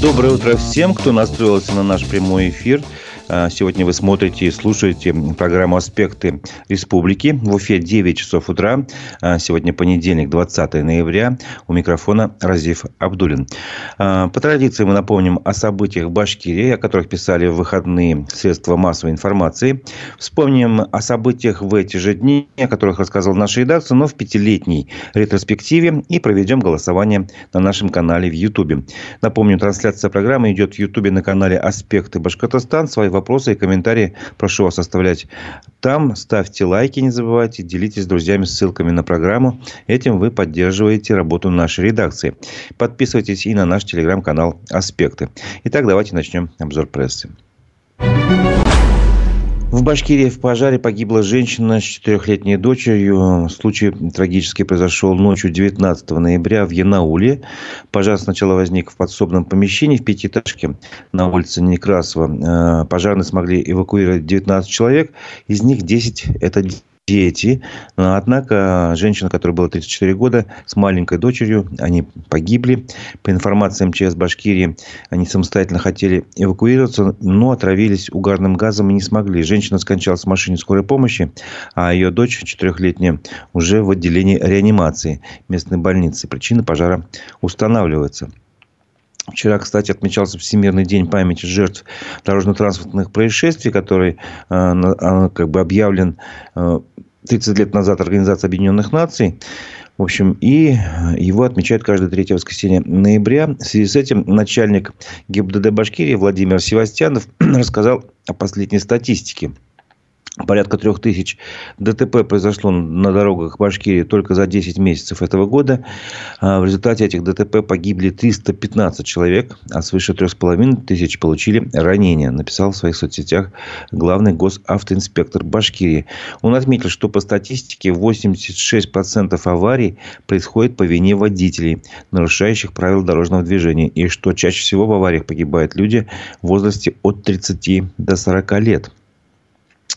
Доброе утро всем, кто настроился на наш прямой эфир. А, сегодня вы смотрите и слушаете программу «Аспекты республики». В Уфе 9 часов утра. А, сегодня понедельник, 20 ноября. У микрофона Разив Абдулин. А, по традиции мы напомним о событиях в Башкирии, о которых писали в выходные средства массовой информации. Вспомним о событиях в эти же дни, о которых рассказал наша редакция, но в пятилетней ретроспективе. И проведем голосование на нашем канале в Ютубе. Напомню, трансляция программы идет в Ютубе на канале «Аспекты Башкортостан». Свои вопросы и комментарии прошу вас оставлять там. Ставьте лайки, не забывайте, делитесь с друзьями ссылками на программу. Этим вы поддерживаете работу нашей редакции. Подписывайтесь и на наш телеграм-канал «Аспекты». Итак, давайте начнем обзор прессы. В Башкирии в пожаре погибла женщина с четырехлетней дочерью. Случай трагически произошел ночью 19 ноября в Янауле. Пожар сначала возник в подсобном помещении в пятиэтажке на улице Некрасова. Э, пожарные смогли эвакуировать 19 человек. Из них 10 – это дети. Однако женщина, которой было 34 года, с маленькой дочерью, они погибли. По информации МЧС Башкирии, они самостоятельно хотели эвакуироваться, но отравились угарным газом и не смогли. Женщина скончалась в машине скорой помощи, а ее дочь, четырехлетняя, уже в отделении реанимации местной больницы. Причина пожара устанавливается. Вчера, кстати, отмечался Всемирный день памяти жертв дорожно-транспортных происшествий, который э, э, как бы объявлен 30 э, лет назад Организацией Объединенных Наций. В общем, и его отмечают каждое третье воскресенье ноября. В связи с этим начальник ГИБДД Башкирии Владимир Севастьянов рассказал о последней статистике – Порядка трех тысяч ДТП произошло на дорогах Башкирии только за 10 месяцев этого года. А в результате этих ДТП погибли 315 человек, а свыше трех с половиной тысяч получили ранения, написал в своих соцсетях главный госавтоинспектор Башкирии. Он отметил, что по статистике 86% аварий происходит по вине водителей, нарушающих правила дорожного движения, и что чаще всего в авариях погибают люди в возрасте от 30 до 40 лет.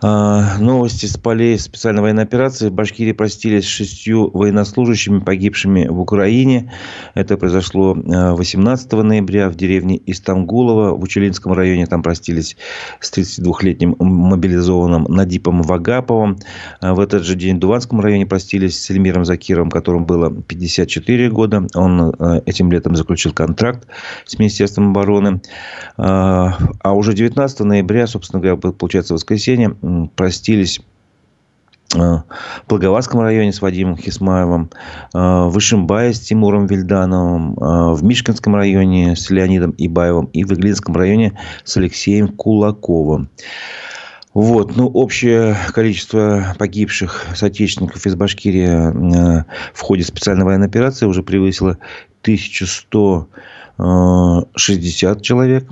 новости с полей специальной военной операции. В Башкирии простились с шестью военнослужащими, погибшими в Украине. Это произошло 18 а, ноября в деревне Истамгулова в Учелинском районе. Там простились с 32-летним мобилизованным Надипом Вагаповым. А, в этот же день в Дуванском районе простились с Эльмиром Закировым, которому было 54 года. Он этим летом заключил контракт с Министерством обороны. А уже 19 ноября, собственно говоря, получается воскресенье, простились э, в Благоварском районе с Вадимом Хисмаевым, э, в Ишимбае с Тимуром Вильдановым, э, в Мишкинском районе с Леонидом Ибаевым и в Иглинском районе с Алексеем Кулаковым. Вот, ну, общее количество погибших соотечественников из Башкирии в ходе специальной военной операции уже превысило 1160 человек.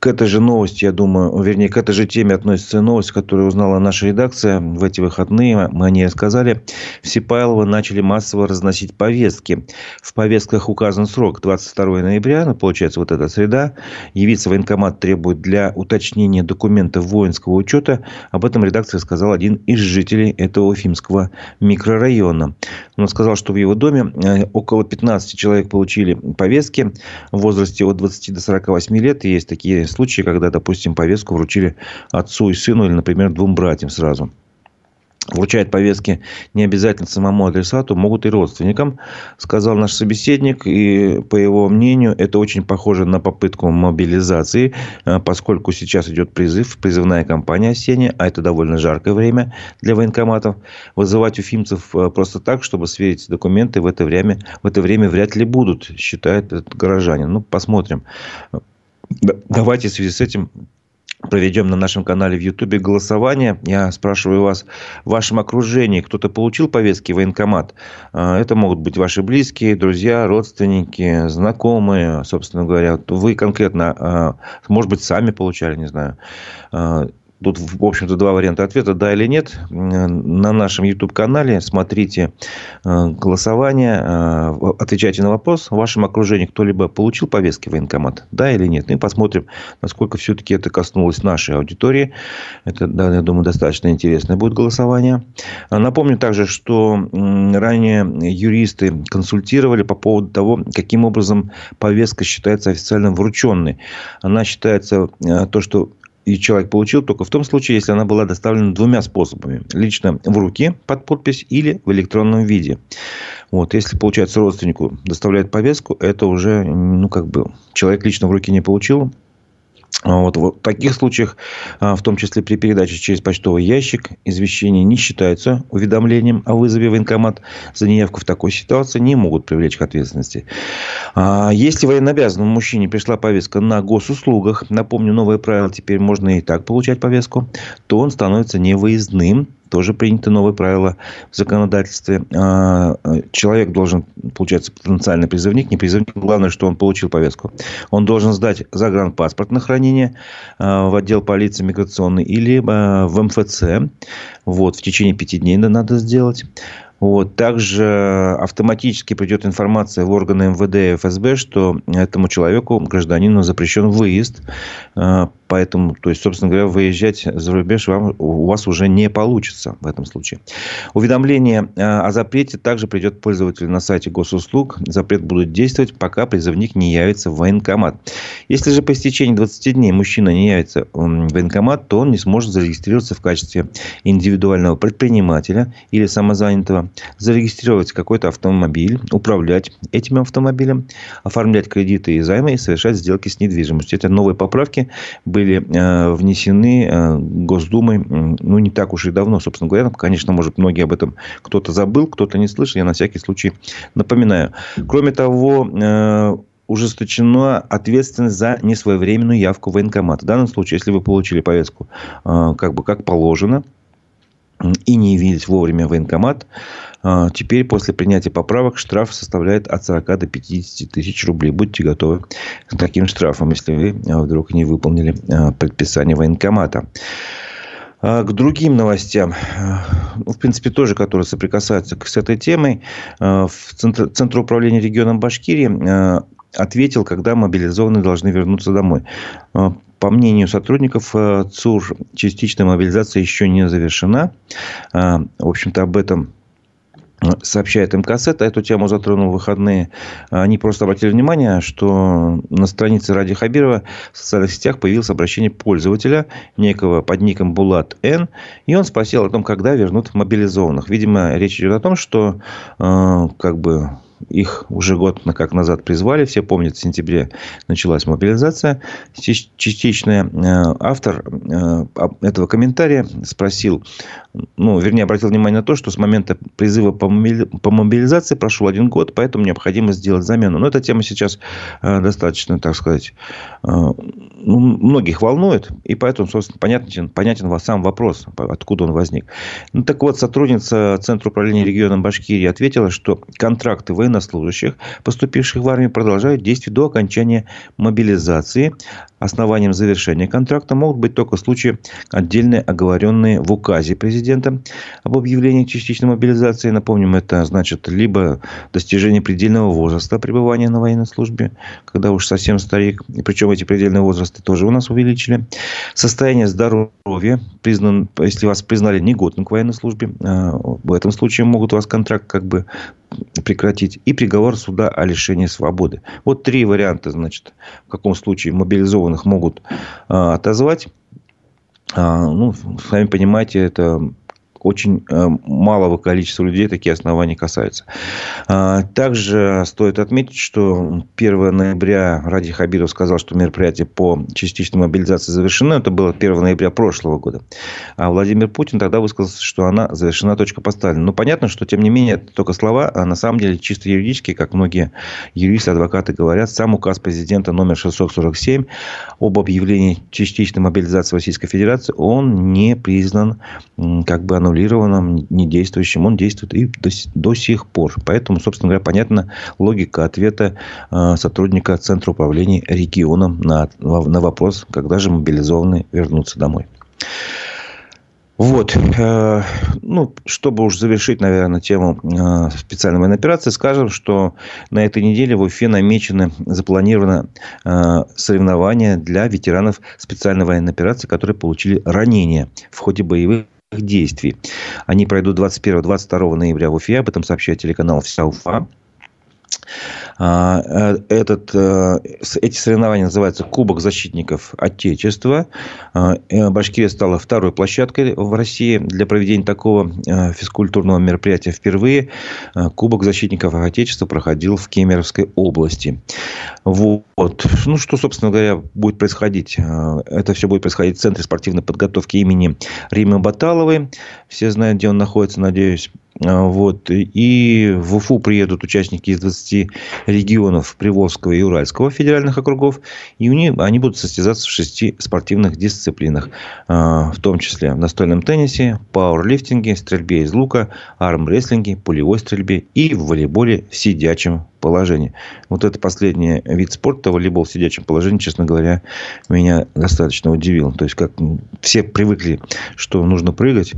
К этой же новости, я думаю, вернее, к этой же теме относится новость, которую узнала наша редакция в эти выходные. Мы о ней рассказали. В Сипайлово начали массово разносить повестки. В повестках указан срок 22 ноября, ну, получается, вот эта среда. Явиться военкомат требует для уточнения документов воинского учета. Об этом редакция сказал один из жителей этого Уфимского микрорайона. Он сказал, что в его доме э, около 15 человек получили повестки в возрасте от 20 до 48 лет. Есть такие случаи, когда, допустим, повестку вручили отцу и сыну или, например, двум братьям сразу вручает повестки не обязательно самому адресату, могут и родственникам, сказал наш собеседник. И по его мнению, это очень похоже на попытку мобилизации, э, поскольку сейчас идет призыв, призывная кампания осенняя, а это довольно жаркое время для военкоматов. Вызывать уфимцев э, просто так, чтобы сверить документы в это время, в это время вряд ли будут, считает этот горожанин. Ну, посмотрим. Давайте в связи с этим проведем на нашем канале в Ютубе голосование. Я спрашиваю вас, в вашем окружении кто-то получил повестки в военкомат? А, это могут быть ваши близкие, друзья, родственники, знакомые, собственно говоря. Вы конкретно, а, может быть, сами получали, не знаю. А, Тут, в общем-то, два варианта ответа, да или нет. На нашем YouTube-канале смотрите э, голосование, э, отвечайте на вопрос. В вашем окружении кто-либо получил повестки в военкомат? Да или нет? Ну, и посмотрим, насколько все-таки это коснулось нашей аудитории. Это, да, я думаю, достаточно интересное будет голосование. Напомню также, что ранее юристы консультировали по поводу того, каким образом повестка считается официально врученной. Она считается э, то, что и человек получил только в том случае, если она была доставлена двумя способами. Лично в руки под подпись или в электронном виде. Вот, если, получается, родственнику доставляет повестку, это уже, ну, как бы, человек лично в руки не получил, вот, в таких случаях, а, в том числе при передаче через почтовый ящик, извещение не считается уведомлением о вызове в военкомат. За неявку в такой ситуации не могут привлечь к ответственности. А, если военнообязанному мужчине пришла повестка на госуслугах, напомню, новое правило, теперь можно и так получать повестку, то он становится невыездным тоже приняты новые правила в законодательстве. А, человек должен, получается, потенциальный призывник, не призывник, главное, что он получил повестку. Он должен сдать загранпаспорт на хранение а, в отдел полиции миграционный или а, в МФЦ. Вот, в течение пяти дней надо сделать. Вот. Также автоматически придет информация в органы МВД и ФСБ, что этому человеку, гражданину, запрещен выезд Поэтому, то есть, собственно говоря, выезжать за рубеж вам, у вас уже не получится в этом случае. Уведомление э, о запрете также придет пользователю на сайте госуслуг. Запрет будет действовать, пока призывник не явится в военкомат. Если же по истечении 20 дней мужчина не явится в военкомат, то он не сможет зарегистрироваться в качестве индивидуального предпринимателя или самозанятого, зарегистрировать какой-то автомобиль, управлять этим автомобилем, оформлять кредиты и займы и совершать сделки с недвижимостью. Это новые поправки были были э, внесены э, Госдумой, ну, не так уж и давно, собственно говоря. Конечно, может, многие об этом кто-то забыл, кто-то не слышал. Я на всякий случай напоминаю. Кроме того, э, ужесточена ответственность за несвоевременную явку в военкомат. В данном случае, если вы получили повестку как бы как положено, и не явились вовремя в военкомат, а, теперь после принятия поправок штраф составляет от 40 до 50 тысяч рублей. Будьте готовы к таким штрафам, если вы а, вдруг не выполнили а, предписание военкомата. К другим новостям, ну, в принципе, тоже, которые соприкасаются с этой темой, в Центр, Центр управления регионом Башкирии ответил, когда мобилизованные должны вернуться домой. По мнению сотрудников ЦУР, частичная мобилизация еще не завершена. В общем-то, об этом сообщает МКСЭТ, а эту тему затронул в выходные. Они просто обратили внимание, что на странице Ради Хабирова в социальных сетях появилось обращение пользователя, некого под ником Булат Н. И он спросил о том, когда вернут мобилизованных. Видимо, речь идет о том, что э, как бы их уже год как назад призвали. Все помнят, в сентябре началась мобилизация. Частично э, автор э, этого комментария спросил, ну, вернее, обратил внимание на то, что с момента призыва по мобилизации прошел один год, поэтому необходимо сделать замену. Но эта тема сейчас э, достаточно, так сказать, ну, многих волнует. И поэтому, собственно, понятен, понятен сам вопрос, откуда он возник. Ну, так вот, сотрудница Центра управления регионом Башкирии ответила, что контракты военнослужащих, поступивших в армию, продолжают действовать до окончания мобилизации. Основанием завершения контракта могут быть только случаи, отдельные оговоренные в указе президента об объявлении частичной мобилизации. Напомним, это значит либо достижение предельного возраста пребывания на военной службе, когда уж совсем старик, и причем эти предельные возрасты тоже у нас увеличили. Состояние здоровья, признан, если вас признали негодным к военной службе, а, в этом случае могут у вас контракт как бы прекратить. И приговор суда о лишении свободы. Вот три варианта, значит, в каком случае мобилизованных могут а, отозвать. А, ну, сами понимаете, это очень э, малого количества людей такие основания касаются. А, также стоит отметить, что 1 ноября Ради Хабиров сказал, что мероприятие по частичной мобилизации завершено. Это было 1 ноября прошлого года. А Владимир Путин тогда высказался, что она завершена, точка поставлена. Но понятно, что, тем не менее, это только слова, а на самом деле чисто юридически, как многие юристы, адвокаты говорят, сам указ президента номер 647 об объявлении частичной мобилизации Российской Федерации, он не признан как бы оно аннулированным, недействующим. Он действует и до, до сих пор. Поэтому, собственно говоря, понятна логика ответа э, сотрудника Центра управления регионом на, на вопрос, когда же мобилизованные вернутся домой. Вот. Э, ну, чтобы уж завершить, наверное, тему э, специальной военной операции, скажем, что на этой неделе в Уфе намечены, запланировано соревнования для ветеранов специальной военной операции, которые получили ранения в ходе боевых действий. Они пройдут 21-22 ноября в Уфе. Об этом сообщает телеканал «Вся Уфа». А, э, этот, э, эти соревнования называются Кубок защитников Отечества. А, э, Башкирия стала второй площадкой в России для проведения такого физкультурного мероприятия впервые. Кубок защитников Отечества проходил в Кемеровской области. Вот. Ну, что, собственно говоря, будет происходить? Это все будет происходить в Центре спортивной подготовки имени Римы Баталовой. Все знают, где он находится, надеюсь. А, вот. И в Уфу приедут участники из 20 регионов Приволжского и Уральского федеральных округов. И у них, они будут состязаться в шести спортивных дисциплинах. А, в том числе в настольном теннисе, пауэрлифтинге, стрельбе из лука, армрестлинге, пулевой стрельбе и в волейболе в сидячем положении. Вот это последний вид спорта, волейбол в сидячем положении, честно говоря, меня достаточно удивил. То есть, как все привыкли, что нужно прыгать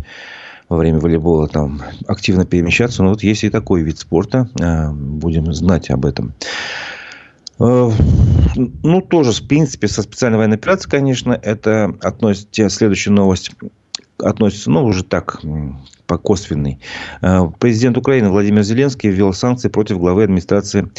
во время волейбола там активно перемещаться. Но вот есть и такой вид спорта. А, будем знать об этом. А, ну, тоже, в принципе, со специальной военной операцией, конечно, это относится, следующая новость относится, ну, уже так, по косвенной. А, президент Украины Владимир Зеленский ввел санкции против главы администрации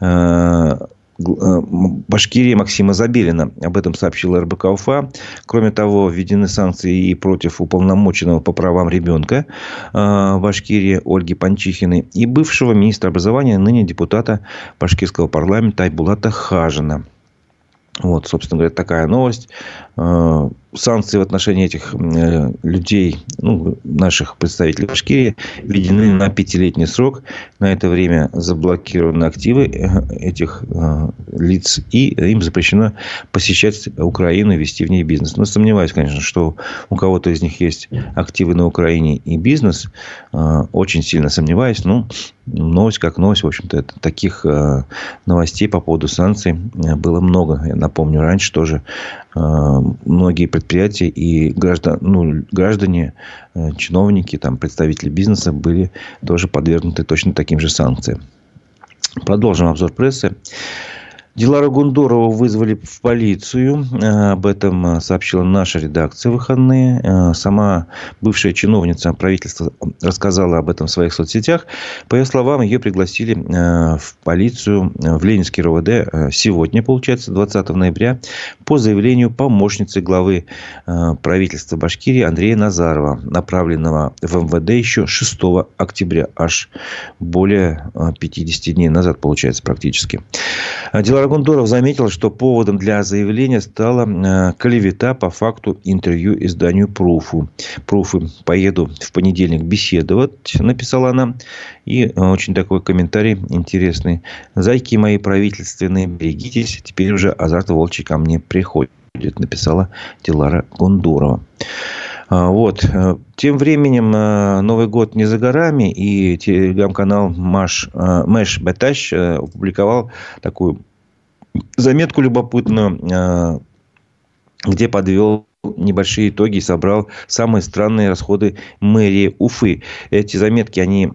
Э, Башкирии Максима Забелина. Об этом сообщила РБК УФА. Кроме того, введены санкции и против уполномоченного по правам ребенка э, Башкирии Ольги Панчихиной и бывшего министра образования, ныне депутата башкирского парламента Айбулата Хажина. Вот, собственно говоря, такая новость. Э, санкции в отношении этих э, людей, ну, наших представителей Башкирии, введены на пятилетний срок. На это время заблокированы активы э, этих лиц, и им запрещено посещать Украину и вести в ней бизнес. Но сомневаюсь, конечно, что у кого-то из них есть активы на Украине и бизнес. Очень сильно сомневаюсь. Но новость как новость. В общем-то, таких новостей по поводу санкций было много. Я напомню, раньше тоже многие предприятия и граждан, ну, граждане, э, чиновники, там, представители бизнеса были тоже подвергнуты точно таким же санкциям. Продолжим обзор прессы. Дилара Гундорова вызвали в полицию. Э, об этом э, сообщила наша редакция выходные. Сама бывшая чиновница правительства рассказала об этом в своих соцсетях. По ее словам, ее пригласили в полицию в Ленинский РОВД сегодня, получается, 20 ноября, по заявлению помощницы главы правительства Башкирии Андрея Назарова, направленного в МВД еще 6 октября, аж более 50 дней назад, получается, практически. Дилара Арагундоров заметил, что поводом для заявления стала э, клевета по факту интервью изданию «Пруфу». «Пруфы» поеду в понедельник беседовать, написала она. И э, очень такой комментарий интересный. «Зайки мои правительственные, берегитесь, теперь уже азарт волчий ко мне приходит», написала Дилара Гондорова. А, вот. Э, тем временем Новый год не за горами, и телеграм-канал Маш, Мэш Беташ опубликовал такую заметку любопытную, э, где подвел небольшие итоги собрал самые странные расходы мэрии Уфы. Эти заметки, они э,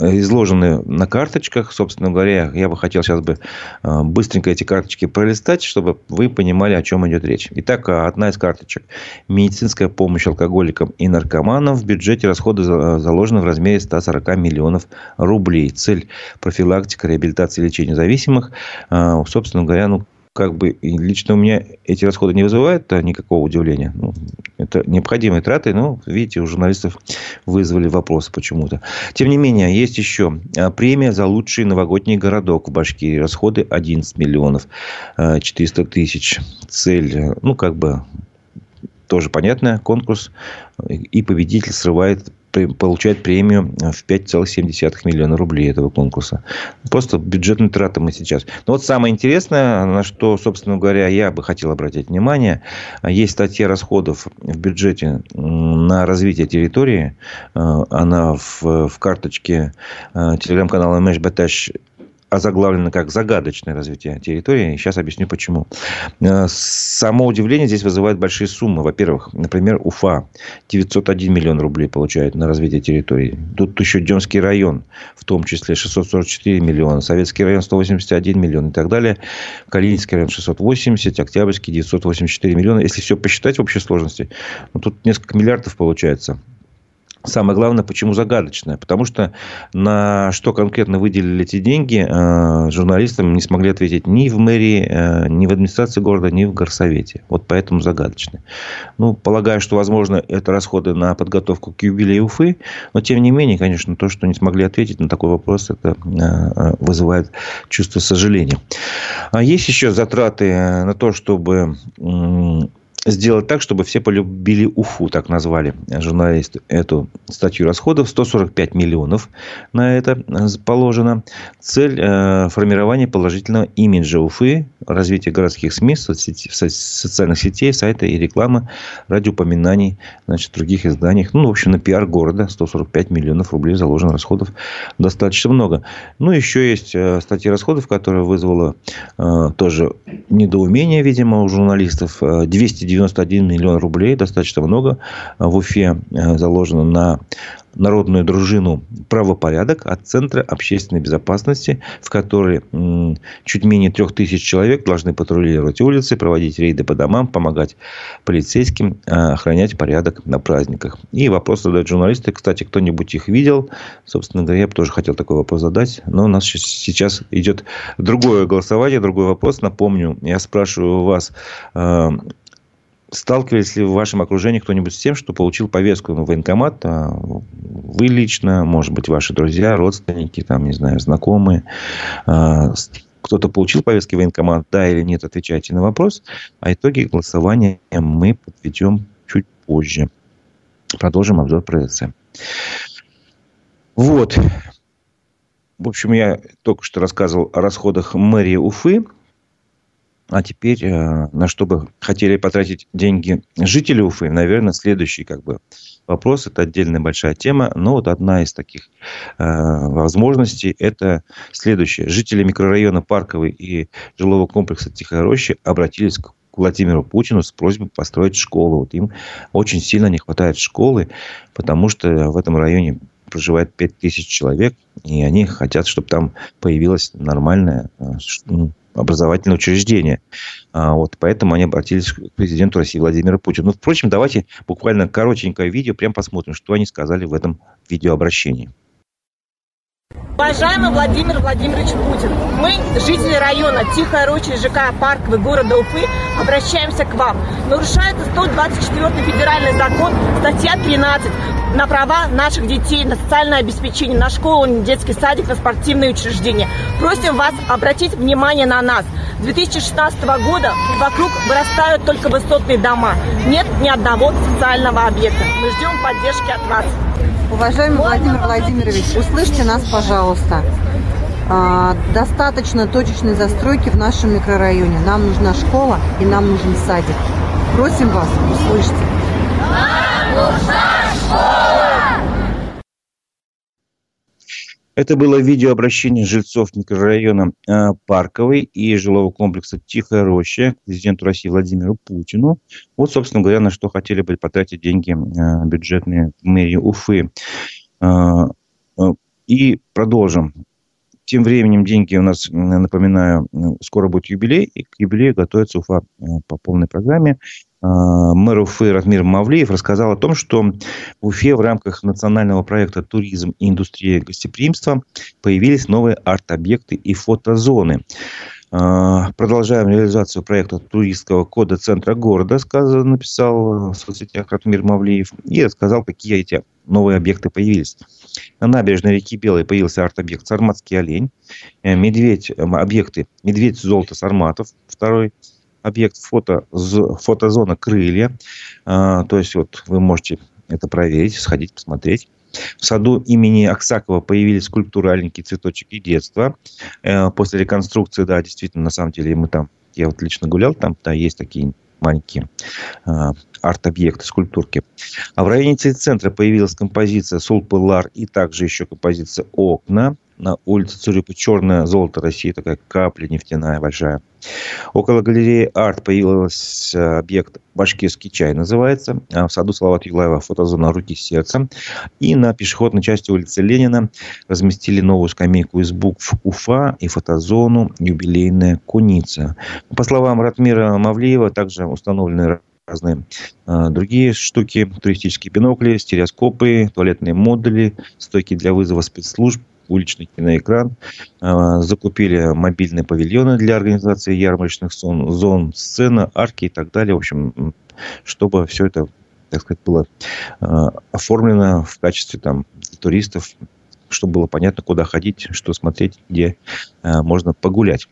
изложены на карточках. Собственно говоря, я бы хотел сейчас бы э, быстренько эти карточки пролистать, чтобы вы понимали, о чем идет речь. Итак, одна из карточек. Медицинская помощь алкоголикам и наркоманам. В бюджете расходы заложены в размере 140 миллионов рублей. Цель профилактика, реабилитация лечения зависимых. Э, собственно говоря, ну, как бы лично у меня эти расходы не вызывают никакого удивления. Ну, это необходимые траты, но, видите, у журналистов вызвали вопросы почему-то. Тем не менее, есть еще а, премия за лучший новогодний городок в Башкирии. Расходы 11 миллионов 400 а, тысяч. Цель, ну, как бы тоже понятная, конкурс. И победитель срывает получает премию в 5,7 миллиона рублей этого конкурса. Просто бюджетные траты мы сейчас. Но вот самое интересное, на что, собственно говоря, я бы хотел обратить внимание, есть статья расходов в бюджете на развитие территории. Она в, в карточке э, телеграм-канала Мэш Баташ озаглавлено как загадочное развитие территории. Сейчас объясню почему. Э, само удивление здесь вызывает большие суммы. Во-первых, например, Уфа 901 миллион рублей получает на развитие территории. Тут еще Демский район, в том числе 644 миллиона. Советский район 181 миллион и так далее. Калининский район 680, Октябрьский 984 миллиона. Если все посчитать в общей сложности, ну, тут несколько миллиардов получается. Самое главное, почему загадочное? Потому что на что конкретно выделили эти деньги, э, журналистам не смогли ответить ни в мэрии, э, ни в администрации города, ни в горсовете. Вот поэтому загадочное. Ну, полагаю, что, возможно, это расходы на подготовку к юбилею Уфы. Но, тем не менее, конечно, то, что не смогли ответить на такой вопрос, это э, вызывает чувство сожаления. А есть еще затраты на то, чтобы сделать так, чтобы все полюбили Уфу, так назвали журналисты эту статью расходов. 145 миллионов на это положено. Цель э, формирования положительного имиджа Уфы, развитие городских СМИ, соцсети, социальных сетей, сайта и рекламы ради упоминаний значит, в других изданиях. Ну, в общем, на пиар города 145 миллионов рублей заложено расходов достаточно много. Ну, еще есть э, статьи расходов, которая вызвала э, тоже недоумение, видимо, у журналистов. 290 91 миллион рублей, достаточно много, в Уфе э, заложено на народную дружину «Правопорядок» от Центра общественной безопасности, в которой чуть менее трех тысяч человек должны патрулировать улицы, проводить рейды по домам, помогать полицейским, э, охранять порядок на праздниках. И вопрос задают журналисты. Кстати, кто-нибудь их видел? Собственно говоря, я бы тоже хотел такой вопрос задать. Но у нас сейчас идет другое голосование, другой вопрос. Напомню, я спрашиваю вас, э, Сталкивались ли в вашем окружении кто-нибудь с тем, что получил повестку на военкомат? А, вы лично, может быть, ваши друзья, родственники, там, не знаю, знакомые. А, кто-то получил повестки в военкомат, да или нет, отвечайте на вопрос. А итоги голосования мы подведем чуть позже. Продолжим обзор прессы. Вот. В общем, я только что рассказывал о расходах мэрии Уфы. А теперь э, на что бы хотели потратить деньги жители Уфы, наверное, следующий как бы вопрос. Это отдельная большая тема. Но вот одна из таких э, возможностей – это следующее. Жители микрорайона Парковый и жилого комплекса Тихая Роща обратились к Владимиру Путину с просьбой построить школу. Вот им очень сильно не хватает школы, потому что в этом районе проживает 5 тысяч человек, и они хотят, чтобы там появилась нормальная э, ну, образовательное учреждение. А, вот, поэтому они обратились к президенту России Владимиру Путину. Ну, впрочем, давайте буквально коротенькое видео, прям посмотрим, что они сказали в этом видеообращении. Уважаемый Владимир Владимирович Путин, мы, жители района Тихая Роща ЖК Парковый города Уфы, обращаемся к вам. Нарушается 124 федеральный закон, статья 13 на права наших детей, на социальное обеспечение, на школу, на детский садик, на спортивные учреждения. Просим вас обратить внимание на нас. С 2016 года вокруг вырастают только высотные дома. Нет ни одного социального объекта. Мы ждем поддержки от вас. Уважаемый Владимир Владимирович, услышьте нас, пожалуйста. А, достаточно точечной застройки в нашем микрорайоне. Нам нужна школа и нам нужен садик. Просим вас, услышьте. Нам нужна Это было видеообращение жильцов микрорайона э, Парковый и жилого комплекса Тихая Роща к президенту России Владимиру Путину. Вот, собственно говоря, на что хотели бы потратить деньги э, бюджетные мэрии Уфы. Э, и продолжим. Тем временем деньги у нас, напоминаю, скоро будет юбилей, и к юбилею готовится Уфа по полной программе. А, мэр Уфы Ратмир Мавлеев рассказал о том, что в Уфе в рамках национального проекта «Туризм и индустрия гостеприимства» появились новые арт-объекты и фотозоны. А, продолжаем реализацию проекта туристского кода центра города, сказал, написал в соцсетях Ратмир Мавлеев, и рассказал, какие эти новые объекты появились. На набережной реки Белой появился арт-объект «Сарматский олень», э, медведь, объекты «Медведь золото Сарматов», второй – объект фото, фотозона крылья. А, то есть, вот вы можете это проверить, сходить, посмотреть. В саду имени Аксакова появились скульптуры «Аленький цветочек» и «Детство». Э, после реконструкции, да, действительно, на самом деле, мы там, я вот лично гулял, там да, есть такие маленькие а, арт-объекты, скульптурки. А в районе центра появилась композиция «Сулпылар» и также еще композиция «Окна». На улице Цурипа черное золото России, такая капля нефтяная большая. Около галереи «Арт» появился объект «Башкирский чай» называется. А в саду Салавата Юлаева фотозона «Руки сердца». И на пешеходной части улицы Ленина разместили новую скамейку из букв «Уфа» и фотозону «Юбилейная куница». По словам Ратмира Мавлиева, также установлены разные э, другие штуки, туристические бинокли, стереоскопы, туалетные модули, стойки для вызова спецслужб, уличный киноэкран. Э, закупили мобильные павильоны для организации ярмарочных зон, зон, сцена, арки и так далее. В общем, чтобы все это, так сказать, было э, оформлено в качестве там туристов, чтобы было понятно, куда ходить, что смотреть, где э, можно погулять.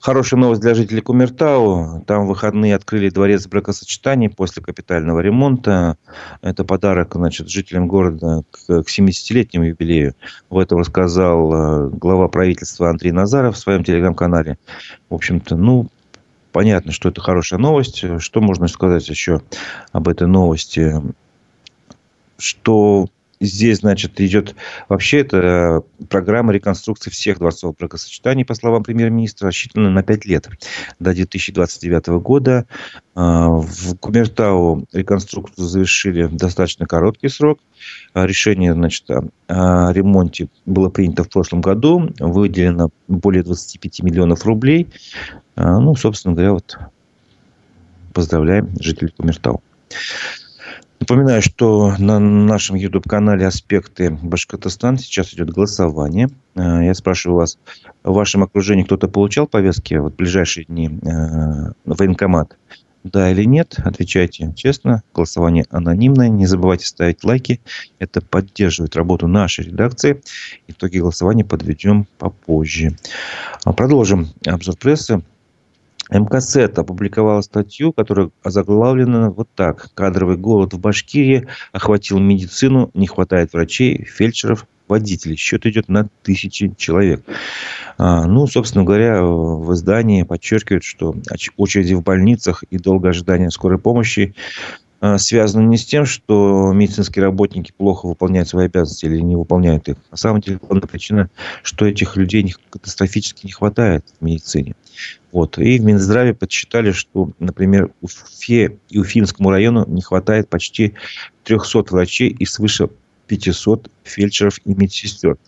Хорошая новость для жителей Кумертау. Там в выходные открыли дворец бракосочетаний после капитального ремонта. Это подарок значит, жителям города к 70-летнему юбилею. В этом рассказал э, глава правительства Андрей Назаров в своем телеграм-канале. В общем-то, ну, понятно, что это хорошая новость. Что можно сказать еще об этой новости? Что Здесь, значит, идет вообще это программа реконструкции всех дворцов бракосочетаний, по словам премьер-министра, рассчитана на 5 лет до 2029 года. А, в Кумертау реконструкцию завершили в достаточно короткий срок. А, решение значит, о ремонте было принято в прошлом году. Выделено более 25 миллионов рублей. Ну, собственно говоря, вот поздравляем жителей Кумертау. Напоминаю, что на нашем YouTube-канале «Аспекты Башкортостан» сейчас идет голосование. Э, я спрашиваю вас, в вашем окружении кто-то получал повестки вот, в ближайшие дни э, в военкомат? Да или нет? Отвечайте честно. Голосование анонимное. Не забывайте ставить лайки. Это поддерживает работу нашей редакции. Итоги голосования подведем попозже. А продолжим обзор прессы. МКСЭТ опубликовала статью, которая озаглавлена вот так. Кадровый голод в Башкирии охватил медицину, не хватает врачей, фельдшеров, водителей. Счет идет на тысячи человек. А, ну, собственно говоря, в издании подчеркивают, что очереди в больницах и долгое ожидание скорой помощи связано не с тем, что медицинские работники плохо выполняют свои обязанности или не выполняют их. На самом деле, главная причина, что этих людей катастрофически не хватает в медицине. Вот. И в Минздраве подсчитали, что, например, Уфе и Уфимскому району не хватает почти 300 врачей и свыше 500 фельдшеров и медсестер.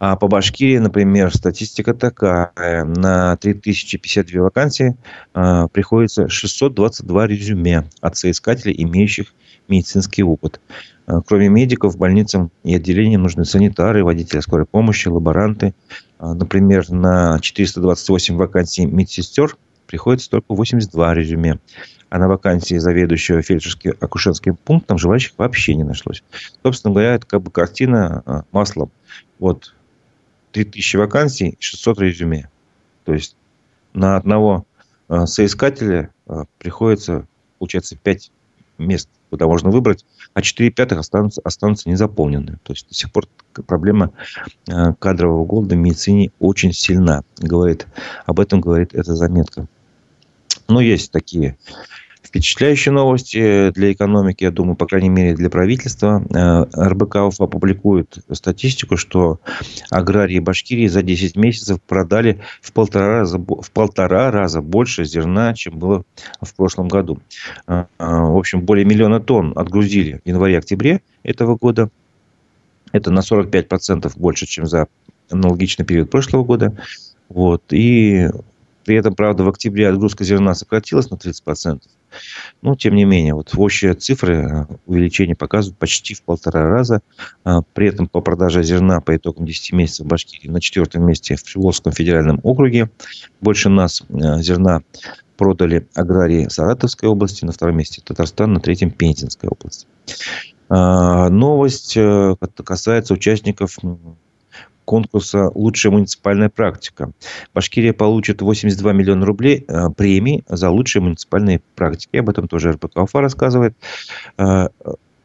А по Башкирии, например, статистика такая. На 3052 вакансии э, приходится 622 резюме от соискателей, имеющих медицинский опыт. Э, кроме медиков, больницам и отделениям нужны санитары, водители скорой помощи, лаборанты. Э, например, на 428 вакансий медсестер приходится только 82 резюме. А на вакансии заведующего фельдшерским акушерским пунктом желающих вообще не нашлось. Собственно говоря, это как бы картина маслом. Вот 3000 вакансий, 600 резюме. То есть на одного э, соискателя э, приходится, получается, 5 мест, куда можно выбрать, а 4 пятых останутся, останутся незаполненными. То есть до сих пор проблема э, кадрового голода в медицине очень сильна. Говорит, об этом говорит эта заметка. Но есть такие Впечатляющие новости для экономики, я думаю, по крайней мере для правительства. Э, РБК УФА опубликует статистику, что аграрии Башкирии за 10 месяцев продали в полтора раза, в полтора раза больше зерна, чем было в прошлом году. Э, э, в общем, более миллиона тонн отгрузили в январе-октябре этого года. Это на 45% больше, чем за аналогичный период прошлого года. Вот. И при этом, правда, в октябре отгрузка зерна сократилась на 30%. Но, тем не менее, вот общие цифры э, увеличения показывают почти в полтора раза. А, при этом по продаже зерна по итогам 10 месяцев в Башкирии на четвертом месте в Приволжском федеральном округе. Больше нас э, зерна продали аграрии Саратовской области, на втором месте Татарстан, на третьем Пензенская область. А, новость э, касается участников конкурса «Лучшая муниципальная практика». Башкирия получит 82 миллиона рублей э, премий за лучшие муниципальные практики. Об этом тоже РБК УФА рассказывает. Э,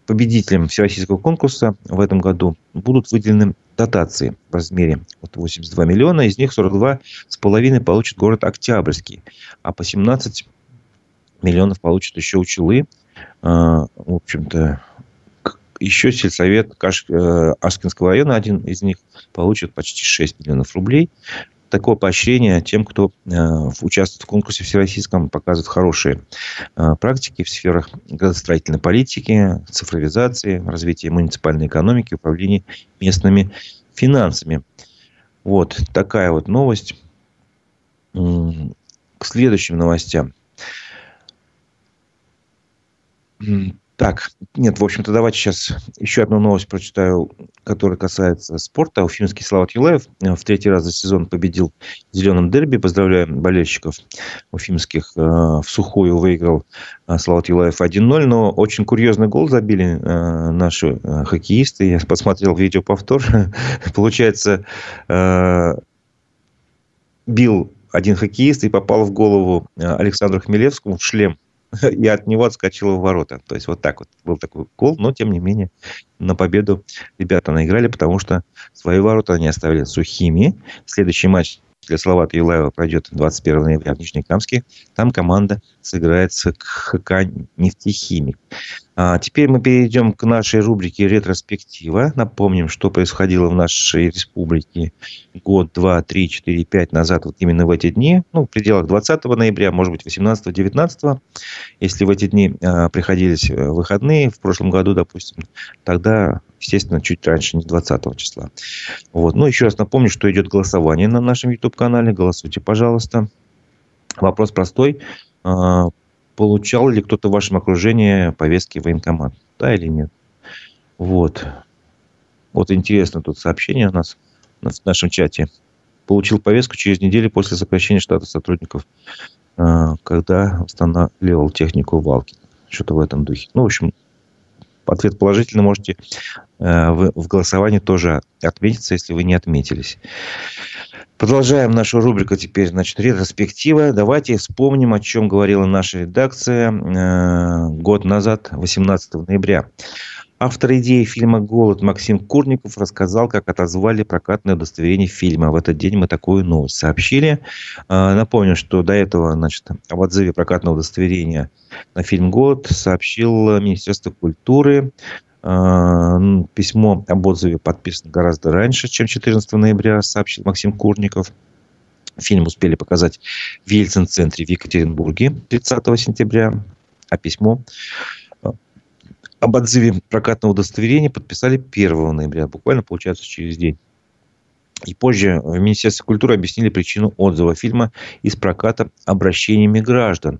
победителям всероссийского конкурса в этом году будут выделены дотации в размере вот 82 миллиона. Из них 42 с половиной получит город Октябрьский, а по 17 миллионов получат еще Учелы. Э, в общем-то, еще сельсовет Каш... Э, Ашкинского района, один из них, получит почти 6 миллионов рублей. Такое поощрение тем, кто э, участвует в конкурсе всероссийском, показывает хорошие э, практики в сферах градостроительной политики, цифровизации, развития муниципальной экономики, управления местными финансами. Вот такая вот новость. К следующим новостям. Так, нет, в общем-то, давайте сейчас еще одну новость прочитаю, которая касается спорта. Уфимский Слават Юлаев э, в третий раз за сезон победил в зеленом дерби. Поздравляю болельщиков уфимских. Э, в сухую выиграл э, Слават Юлаев 1-0. Но очень курьезный гол забили наши хоккеисты. Я посмотрел видеоповтор. Получается, бил один хоккеист и попал в голову Александру Хмелевскому в шлем и от него отскочила в ворота. То есть, вот так вот был такой гол, но, тем не менее, на победу ребята наиграли, потому что свои ворота они оставили сухими. Следующий матч для Салавата Юлаева пройдет 21 ноября в Нижнекамске. Там команда сыграет с ХК «Нефтехимик». А теперь мы перейдем к нашей рубрике «Ретроспектива». Напомним, что происходило в нашей республике год, два, три, четыре, пять назад, вот именно в эти дни. Ну, в пределах 20 ноября, может быть, 18-19. Если в эти дни а, приходились э, выходные, в прошлом году, допустим, тогда естественно, чуть раньше, не 20 числа. Вот. Ну, еще раз напомню, что идет голосование на нашем YouTube-канале. Голосуйте, пожалуйста. Вопрос простой. А, получал ли кто-то в вашем окружении повестки в военкомат? Да или нет? Вот. Вот интересно тут сообщение у нас в нашем чате. Получил повестку через неделю после сокращения штата сотрудников, а, когда устанавливал технику валки. Что-то в этом духе. Ну, в общем, ответ положительный, можете э, в голосовании тоже отметиться, если вы не отметились. Продолжаем нашу рубрику теперь, значит, ретроспектива. Давайте вспомним, о чем говорила наша редакция э, год назад, 18 ноября. Автор идеи фильма «Голод» Максим Курников рассказал, как отозвали прокатное удостоверение фильма. В этот день мы такую новость сообщили. А, напомню, что до этого значит, об отзыве прокатного удостоверения на фильм «Голод» сообщил Министерство культуры. А, письмо об отзыве подписано гораздо раньше, чем 14 ноября, сообщил Максим Курников. Фильм успели показать в Ельцин-центре в Екатеринбурге 30 сентября, а письмо об отзыве прокатного удостоверения подписали 1 ноября, буквально, получается, через день. И позже в Министерстве культуры объяснили причину отзыва фильма из проката обращениями граждан.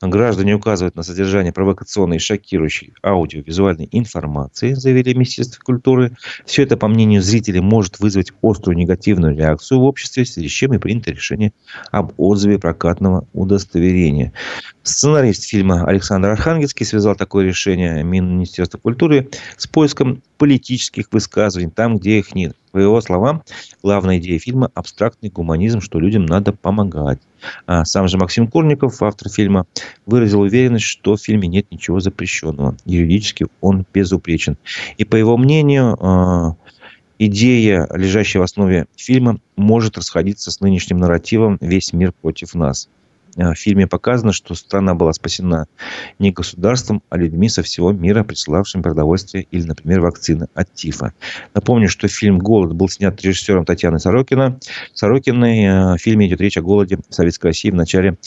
Граждане указывают на содержание провокационной и шокирующей аудиовизуальной информации, заявили Министерство культуры. Все это, по мнению зрителей, может вызвать острую негативную реакцию в обществе, в связи с чем и принято решение об отзыве прокатного удостоверения. Сценарист фильма Александр Архангельский связал такое решение Министерства культуры с поиском политических высказываний там, где их нет. По его словам, главная идея фильма – абстрактный гуманизм, что людям надо помогать. А сам же Максим Курников, автор фильма, выразил уверенность, что в фильме нет ничего запрещенного. Юридически он безупречен. И по его мнению, а, идея, лежащая в основе фильма, может расходиться с нынешним нарративом «Весь мир против нас». Э, в фильме показано, что страна была спасена не государством, а людьми со всего мира, присылавшими продовольствие или, например, вакцины от ТИФа. Напомню, что фильм «Голод» был снят режиссером Татьяной Сорокина. Сорокиной э, в фильме идет речь о голоде в Советской России в начале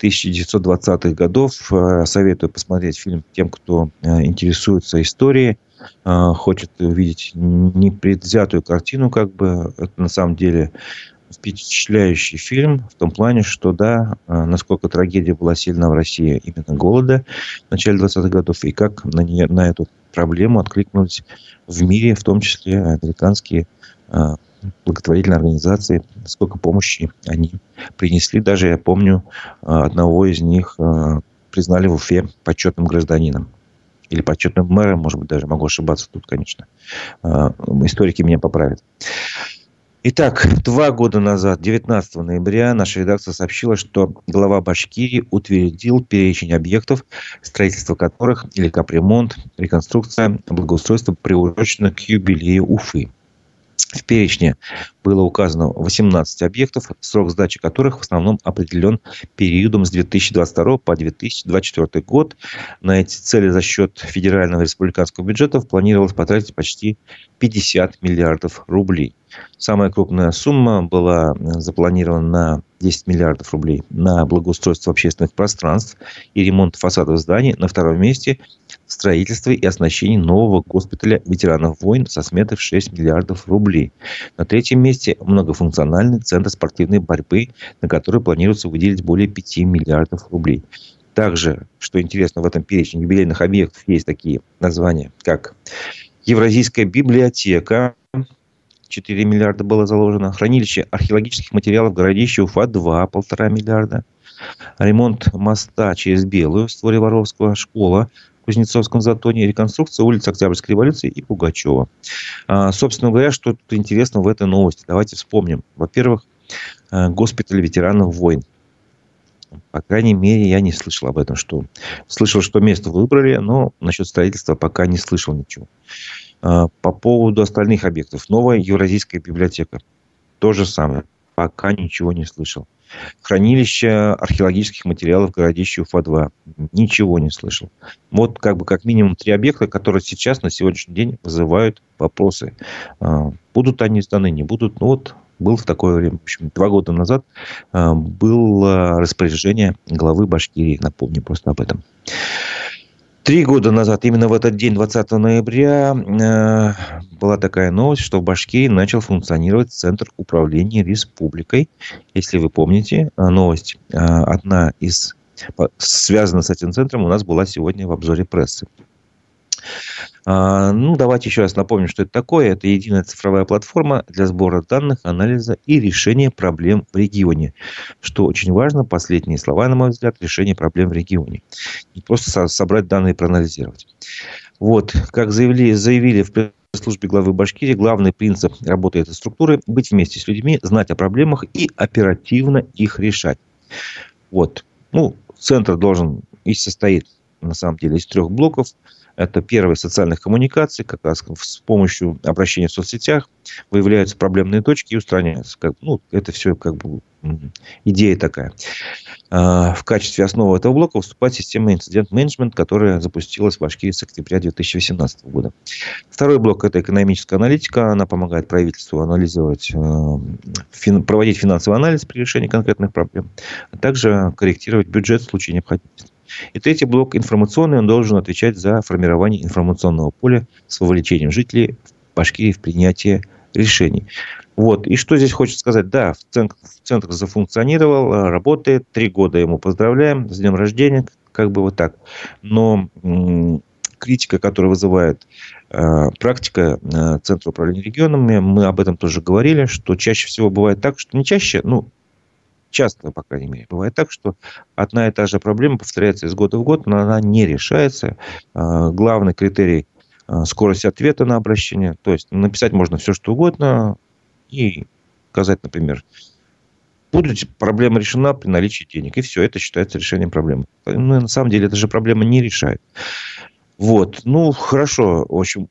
1920-х годов. Э, советую посмотреть фильм тем, кто интересуется историей хочет увидеть непредвзятую картину, как бы это на самом деле впечатляющий фильм в том плане, что да, э, насколько трагедия была сильна в России именно голода в начале 20-х годов, и как на, нее, на эту проблему откликнулись в мире, в том числе американские э, благотворительные организации, сколько помощи они принесли. Даже я помню, э, одного из них признали в Уфе почетным гражданином. Или почетным мэром, может быть, даже могу ошибаться тут, конечно. Историки меня поправят. Итак, два года назад, 19 ноября, наша редакция сообщила, что глава Башкирии утвердил перечень объектов, строительство которых или капремонт, реконструкция, благоустройство приурочено к юбилею Уфы. В перечне было указано 18 объектов, срок сдачи которых в основном определен периодом с 2022 по 2024 год. На эти цели за счет федерального и республиканского бюджетов планировалось потратить почти 50 миллиардов рублей. Самая крупная сумма была запланирована на 10 миллиардов рублей на благоустройство общественных пространств и ремонт фасадов зданий. На втором месте строительство и оснащение нового госпиталя ветеранов войн со сметой в 6 миллиардов рублей. На третьем месте многофункциональный центр спортивной борьбы, на который планируется выделить более 5 миллиардов рублей. Также, что интересно, в этом перечне юбилейных объектов есть такие названия, как Евразийская библиотека, 4 миллиарда было заложено. Хранилище археологических материалов городища Уфа-2, полтора миллиарда. Ремонт моста через Белую створе Воровского, школа в Кузнецовском затоне, реконструкция улиц Октябрьской революции и Пугачева. А, собственно говоря, что тут интересно в этой новости? Давайте вспомним. Во-первых, а, госпиталь ветеранов войн. По крайней мере, я не слышал об этом. Что... Слышал, что место выбрали, но насчет строительства пока не слышал ничего. А, по поводу остальных объектов. Новая Евразийская библиотека. То же самое. Пока ничего не слышал. Хранилище археологических материалов городища Уфа-2. Ничего не слышал. Вот как бы как минимум три объекта, которые сейчас на сегодняшний день вызывают вопросы. А, будут они сданы, не будут. Ну вот был в такое время, в общем, два года назад а, было распоряжение главы Башкирии. Напомню просто об этом. Три года назад, именно в этот день, 20 ноября, э, была такая новость, что в Башкирии начал функционировать Центр управления республикой. Если вы помните, э, новость э, одна из связана с этим центром у нас была сегодня в обзоре прессы. А, ну, давайте еще раз напомним, что это такое. Это единая цифровая платформа для сбора данных, анализа и решения проблем в регионе. Что очень важно, последние слова, на мой взгляд, решение проблем в регионе. Не просто собрать данные и проанализировать. Вот, как заявили, заявили в службе главы Башкирии, главный принцип работы этой структуры – быть вместе с людьми, знать о проблемах и оперативно их решать. Вот. Ну, центр должен и состоит, на самом деле, из трех блоков – это первые социальных коммуникаций, как раз с помощью обращения в соцсетях выявляются проблемные точки и устраняются. Как, ну, это все как бы идея такая. А, в качестве основы этого блока выступает система инцидент-менеджмент, которая запустилась в Башкирии с октября 2018 года. Второй блок – это экономическая аналитика. Она помогает правительству анализировать, э, проводить финансовый анализ при решении конкретных проблем, а также корректировать бюджет в случае необходимости. И третий блок информационный, он должен отвечать за формирование информационного поля с вовлечением жителей в Башкирии в принятие решений. Вот. И что здесь хочется сказать? Да, центр, центр зафункционировал, э, работает. Три года ему поздравляем с днем рождения. Как бы вот так. Но критика, которая вызывает э, практика э, Центра управления регионами, мы об этом тоже говорили, что чаще всего бывает так, что не чаще, ну, часто, по крайней мере, бывает так, что одна и та же проблема повторяется из года в год, но она не решается. А, главный критерий а, скорость ответа на обращение. То есть написать можно все, что угодно и сказать, например, будет проблема решена при наличии денег. И все, это считается решением проблемы. Но ну, на самом деле это же проблема не решает. Вот. Ну, хорошо. В общем,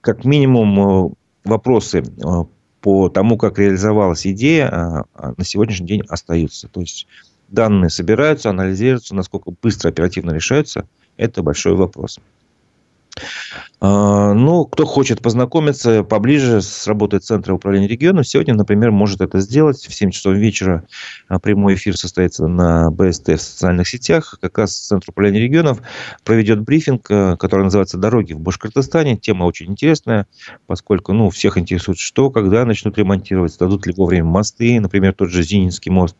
как минимум э, вопросы э, по тому, как реализовалась идея, а, а, на сегодняшний день остаются. То есть данные собираются, анализируются, насколько быстро, оперативно решаются, это большой вопрос. А, ну, кто хочет познакомиться поближе с работой Центра управления регионом, сегодня, например, может это сделать. В 7 часов вечера а, прямой эфир состоится на БСТ в социальных сетях. Как раз Центр управления регионов проведет брифинг, а, который называется «Дороги в Башкортостане». Тема очень интересная, поскольку ну, всех интересует, что, когда начнут ремонтировать, дадут ли вовремя мосты, например, тот же Зининский мост,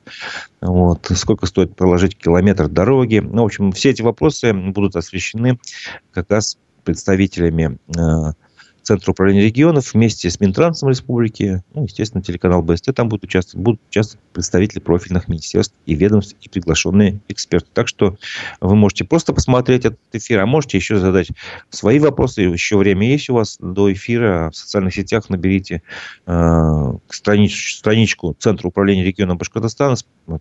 вот, сколько стоит проложить километр дороги. Ну, в общем, все эти вопросы будут освещены как раз представителями Центра управления регионов вместе с Минтрансом Республики, ну, естественно, телеканал БСТ там будут участвовать, будут участвовать представители профильных министерств и ведомств и приглашенные эксперты. Так что вы можете просто посмотреть этот эфир, а можете еще задать свои вопросы. Еще время есть у вас до эфира. В социальных сетях наберите э, странич, страничку Центра управления регионом Башкортостана.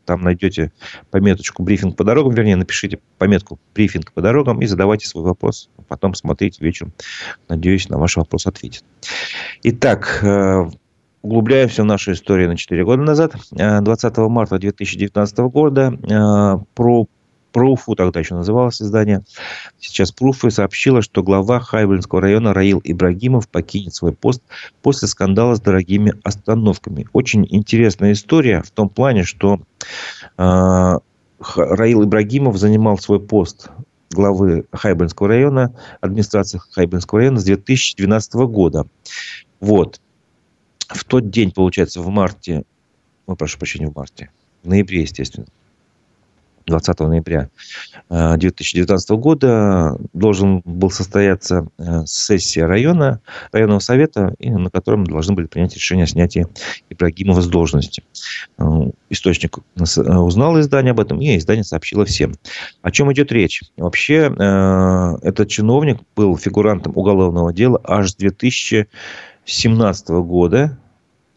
Там найдете пометочку «Брифинг по дорогам», вернее, напишите пометку «Брифинг по дорогам» и задавайте свой вопрос. Потом смотрите вечером. Надеюсь на ваш вопрос вопрос ответит. Итак, углубляемся в нашу историю на 4 года назад. 20 марта 2019 года про Пруфу, тогда еще называлось издание, сейчас Пруфы сообщила, что глава Хайбельского района Раил Ибрагимов покинет свой пост после скандала с дорогими остановками. Очень интересная история в том плане, что э, Раил Ибрагимов занимал свой пост главы Хайбельского района, администрации Хайбельского района с 2012 года. Вот. В тот день, получается, в марте, ну, прошу прощения, в марте, в ноябре, естественно, 20 ноября 2019 э, года должен был состояться э, сессия района, районного совета, на котором должны были принять решение о снятии Ибрагимова с должности. Э, источник узнал издание об этом, и издание сообщило всем. О чем идет речь? Вообще, этот чиновник был фигурантом уголовного дела аж с 2017 года,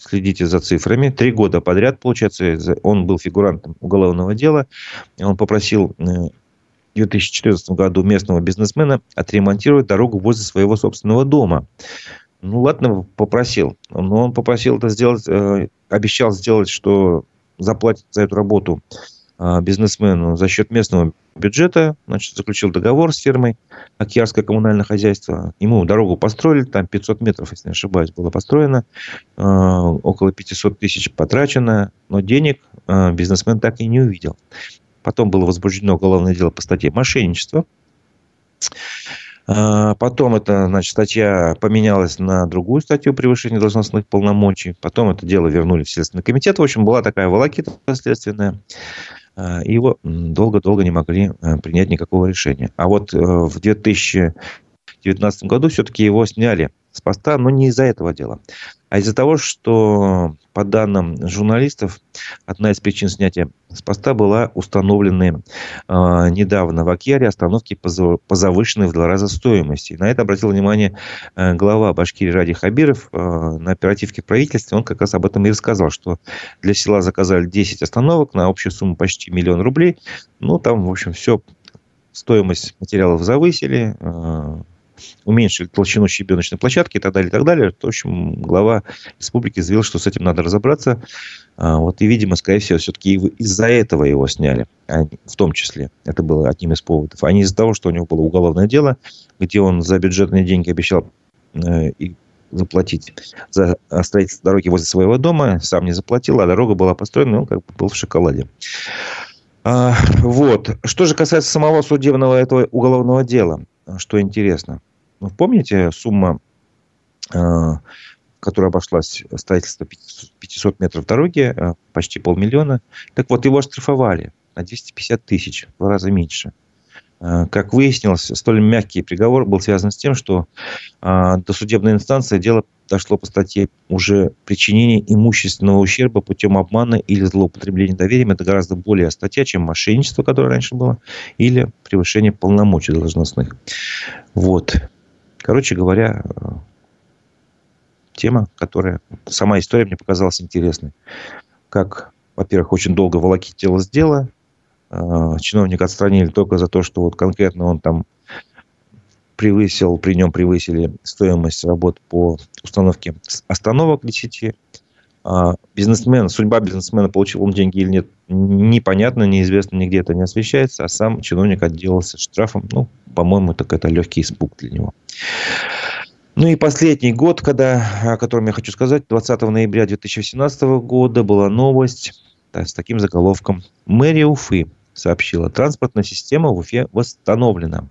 следите за цифрами. Три года подряд, получается, он был фигурантом уголовного дела. Он попросил э, в 2014 году местного бизнесмена отремонтировать дорогу возле своего собственного дома. Ну, ладно, попросил. Но он попросил это сделать, э, обещал сделать, что заплатит за эту работу бизнесмену за счет местного бюджета, значит, заключил договор с фирмой Океарское коммунальное хозяйство. Ему дорогу построили, там 500 метров, если не ошибаюсь, было построено. А, около 500 тысяч потрачено, но денег а, бизнесмен так и не увидел. Потом было возбуждено уголовное дело по статье мошенничество. Потом эта значит, статья поменялась на другую статью превышения должностных полномочий. Потом это дело вернули в Следственный комитет. В общем, была такая волокита следственная. А, его долго-долго не могли э, принять никакого решения. А вот э, в 2019 году все-таки его сняли с поста, но не из-за этого дела, а из-за того, что, по данным журналистов, одна из причин снятия с поста была установлены э, недавно в Акьяре остановки по, завышенной в два раза стоимости. на это обратил внимание э, глава Башкирии Ради Хабиров э, на оперативке в правительстве. Он как раз об этом и рассказал, что для села заказали 10 остановок на общую сумму почти миллион рублей. Ну, там, в общем, все стоимость материалов завысили, э, уменьшили толщину щебеночной площадки и так далее, и так далее. В общем, глава республики заявил, что с этим надо разобраться. А, вот, и, видимо, скорее всего, все-таки из-за этого его сняли, а в том числе. Это было одним из поводов. А не из-за того, что у него было уголовное дело, где он за бюджетные деньги обещал э, заплатить за строительство дороги возле своего дома, сам не заплатил, а дорога была построена, и он как бы был в шоколаде. А, вот. Что же касается самого судебного этого уголовного дела, что интересно. Ну, помните сумма, а, которая обошлась строительство 500 метров дороги, а, почти полмиллиона. Так вот, его оштрафовали на 250 тысяч, в два раза меньше. А, как выяснилось, столь мягкий приговор был связан с тем, что до судебной инстанции дело дошло по статье уже причинение имущественного ущерба путем обмана или злоупотребления доверием. Это гораздо более статья, чем мошенничество, которое раньше было, или превышение полномочий должностных. Вот. Короче говоря, тема, которая... Сама история мне показалась интересной. Как, во-первых, очень долго волокитилось дело. А, чиновника отстранили только за то, что вот конкретно он там превысил, при нем превысили стоимость работ по установке остановок 10. А бизнесмен, судьба бизнесмена, получил он деньги или нет, непонятно, неизвестно, нигде это не освещается, а сам чиновник отделался штрафом. Ну, по-моему, так это легкий испуг для него. Ну и последний год, когда, о котором я хочу сказать, 20 ноября 2017 года была новость да, с таким заголовком. Мэрия Уфы сообщила, транспортная система в Уфе восстановлена.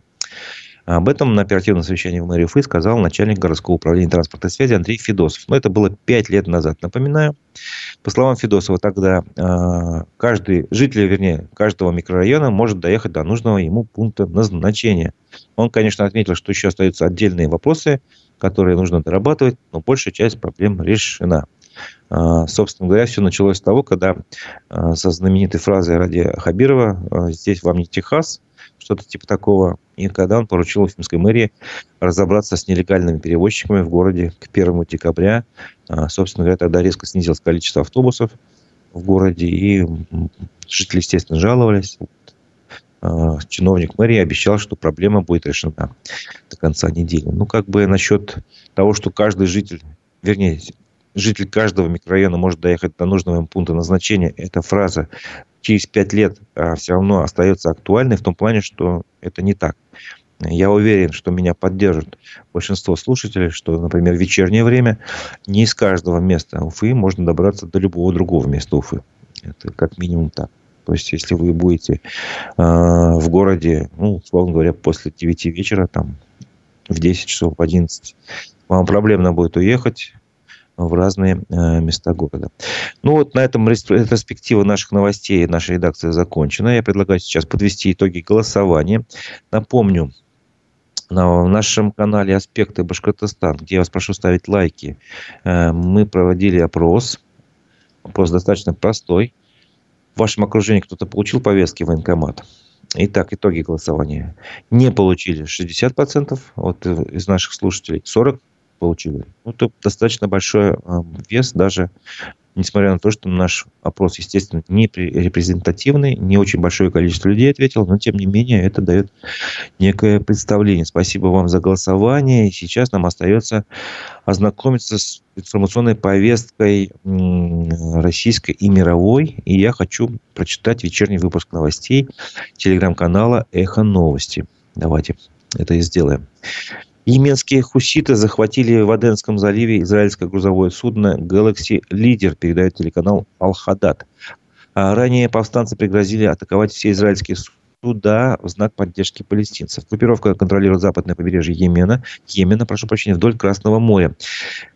Об этом на оперативном совещании в мэрии Уфы сказал начальник городского управления транспортной связи Андрей Федосов. Но это было пять лет назад, напоминаю. По словам Федосова, тогда э, каждый житель, вернее, каждого микрорайона может доехать до нужного ему пункта назначения. Он, конечно, отметил, что еще остаются отдельные вопросы, которые нужно дорабатывать, но большая часть проблем решена. А, собственно говоря, все началось с того, когда а, со знаменитой фразой Ради Хабирова «Здесь вам не Техас», что-то типа такого. И когда он поручил Уфимской мэрии разобраться с нелегальными перевозчиками в городе к 1 декабря, а, собственно говоря, тогда резко снизилось количество автобусов в городе, и жители, естественно, жаловались. чиновник мэрии обещал, что проблема будет решена до конца недели. Ну, как бы насчет того, что каждый житель, вернее, житель каждого микрорайона может доехать до нужного им пункта назначения, эта фраза через пять лет а, все равно остается актуальной в том плане, что это не так. Я уверен, что меня поддержат большинство слушателей, что, например, в вечернее время не из каждого места Уфы можно добраться до любого другого места Уфы. Это как минимум так. То есть, если вы будете э, в городе, ну, условно говоря, после 9 вечера, там, в 10 часов, в 11, вам проблемно будет уехать, в разные э, места города. Ну вот на этом ретроспектива наших новостей нашей редакции закончена. Я предлагаю сейчас подвести итоги голосования. Напомню, на нашем канале «Аспекты Башкортостан», где я вас прошу ставить лайки, э, мы проводили опрос. Опрос достаточно простой. В вашем окружении кто-то получил повестки в военкомат? Итак, итоги голосования. Не получили 60% от, э, из наших слушателей, 40% получили. Ну, это достаточно большой а, вес, даже несмотря на то, что наш опрос, естественно, не репрезентативный, не очень большое количество людей ответило, но, тем не менее, это дает некое представление. Спасибо вам за голосование. И сейчас нам остается ознакомиться с информационной повесткой российской и мировой. И я хочу прочитать вечерний выпуск новостей телеграм-канала «Эхо новости». Давайте это и сделаем. Йеменские хуситы захватили в Аденском заливе израильское грузовое судно Galaxy Leader, передает телеканал Ал-Хадад. А ранее повстанцы пригрозили атаковать все израильские суда в знак поддержки палестинцев. Группировка контролирует западное побережье Йемена, Йемена, прошу прощения, вдоль Красного моря.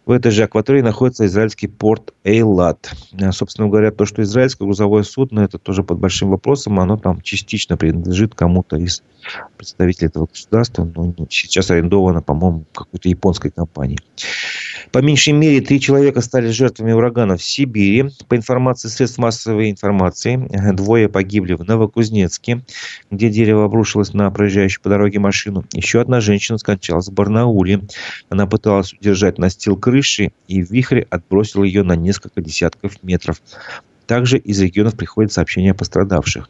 В этой же акватории находится израильский порт Эйлат. Э, собственно говоря, то, что израильское грузовое судно, это тоже под большим вопросом. Оно там частично принадлежит кому-то из представителей этого государства. Но сейчас арендовано, по-моему, какой-то японской компании. По меньшей мере, три человека стали жертвами урагана в Сибири. По информации средств массовой информации, двое погибли в Новокузнецке, где дерево обрушилось на проезжающую по дороге машину. Еще одна женщина скончалась в Барнауле. Она пыталась удержать настил крыши, и вихрь отбросил ее на несколько десятков метров. Также из регионов приходят сообщения о пострадавших.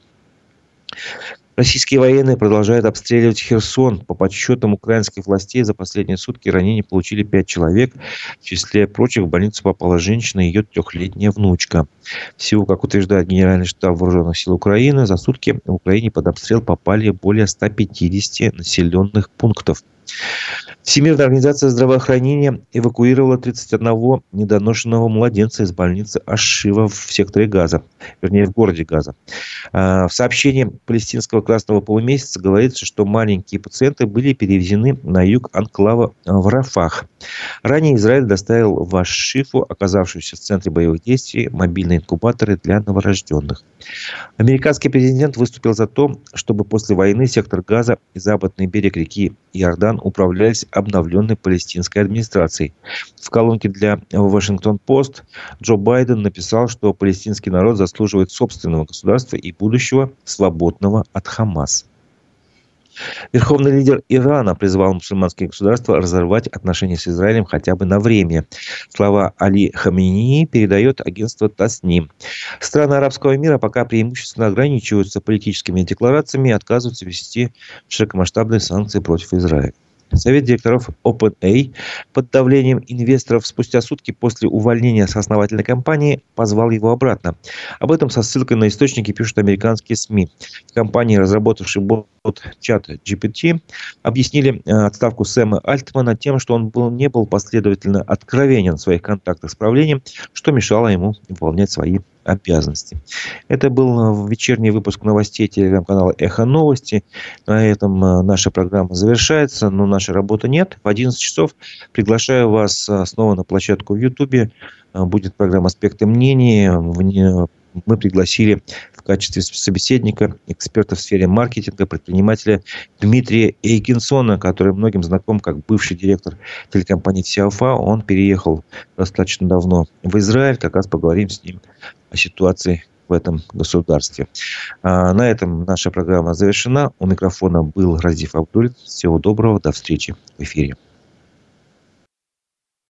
Российские военные продолжают обстреливать Херсон. По подсчетам украинских властей за последние сутки ранения получили пять человек. В числе прочих в больницу попала женщина и ее трехлетняя внучка. Всего, как утверждает Генеральный штаб Вооруженных сил Украины, за сутки в Украине под обстрел попали более 150 населенных пунктов. Всемирная организация здравоохранения эвакуировала 31 недоношенного младенца из больницы Ашива в секторе Газа, вернее, в городе Газа. А, в сообщении палестинского Красного полумесяца говорится, что маленькие пациенты были перевезены на юг анклава в Рафах. Ранее Израиль доставил в Ашифу, оказавшуюся в центре боевых действий, мобильные инкубаторы для новорожденных. Американский президент выступил за то, чтобы после войны сектор Газа и западный берег реки Иордан управлялись обновленной палестинской администрацией. В колонке для Вашингтон-Пост Джо Байден написал, что палестинский народ заслуживает собственного государства и будущего, свободного от Хамас. Верховный лидер Ирана призвал мусульманские государства разорвать отношения с Израилем хотя бы на время. Слова Али Хамини передает агентство Тасним. Страны арабского мира пока преимущественно ограничиваются политическими декларациями и отказываются вести широкомасштабные санкции против Израиля. Совет директоров OpenA под давлением инвесторов спустя сутки после увольнения соосновательной компании позвал его обратно. Об этом со ссылкой на источники пишут американские СМИ. Компании, разработавшие бот чат GPT, объяснили э, отставку Сэма Альтмана тем, что он был, не был последовательно откровенен в своих контактах с правлением, что мешало ему выполнять свои обязанности. Это был э, вечерний выпуск новостей телеграм-канала «Эхо новости». На этом э, наша программа завершается, но нашей работы нет. В 11 часов приглашаю вас э, снова на площадку в Ютубе. Будет программа «Аспекты мнений». Мы пригласили в качестве собеседника эксперта в сфере маркетинга, предпринимателя Дмитрия Эйгенсона, который многим знаком как бывший директор телекомпании Сиафа. Он переехал достаточно давно в Израиль. Как раз поговорим с ним о ситуации в этом государстве. А на этом наша программа завершена. У микрофона был Разиф Абдуль. Всего доброго. До встречи в эфире.